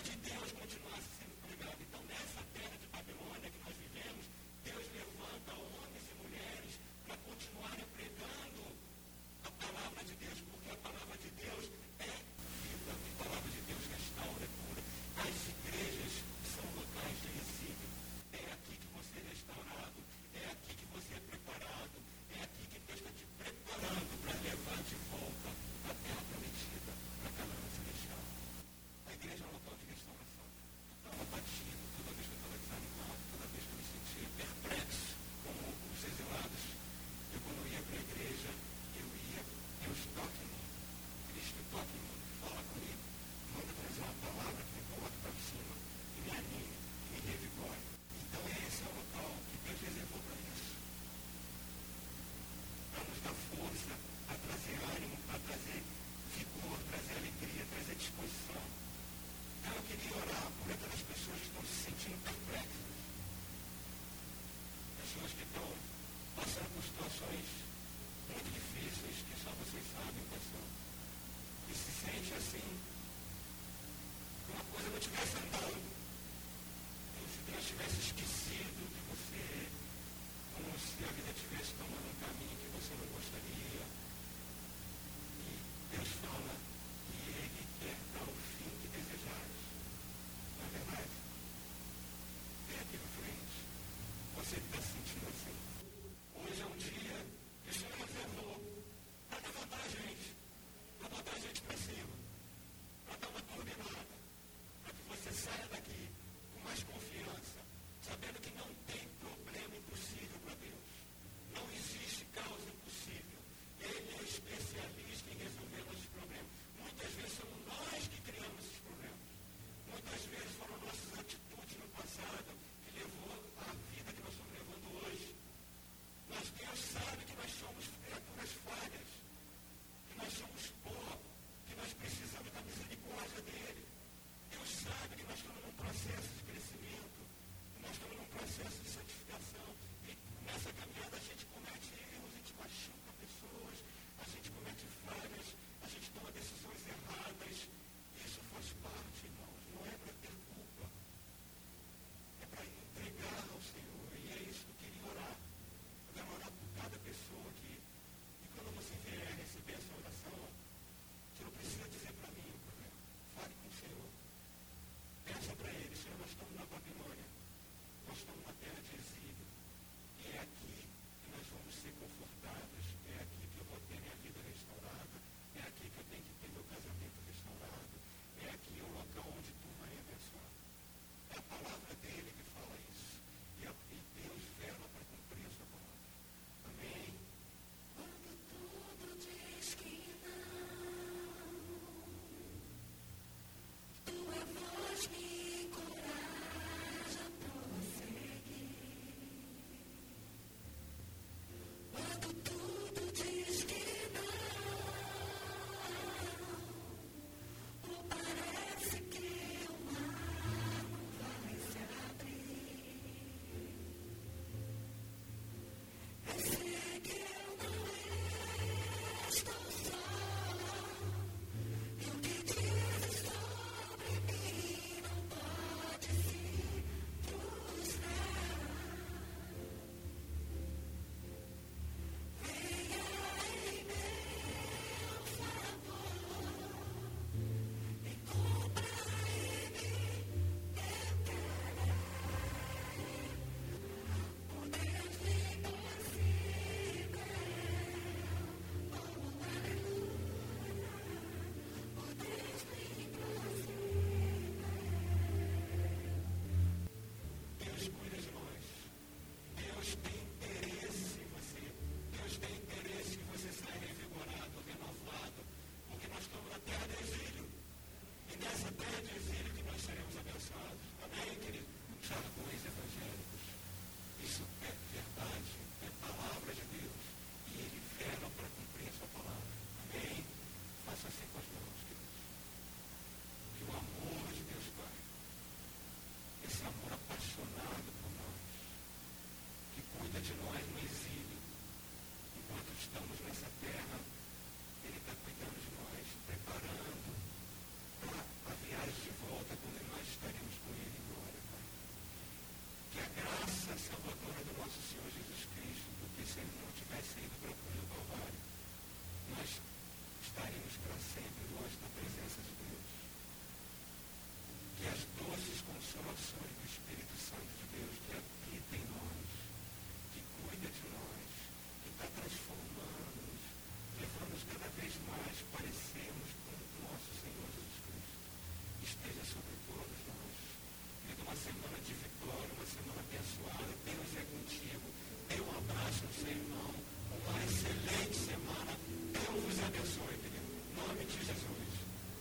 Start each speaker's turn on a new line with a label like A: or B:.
A: Imagine there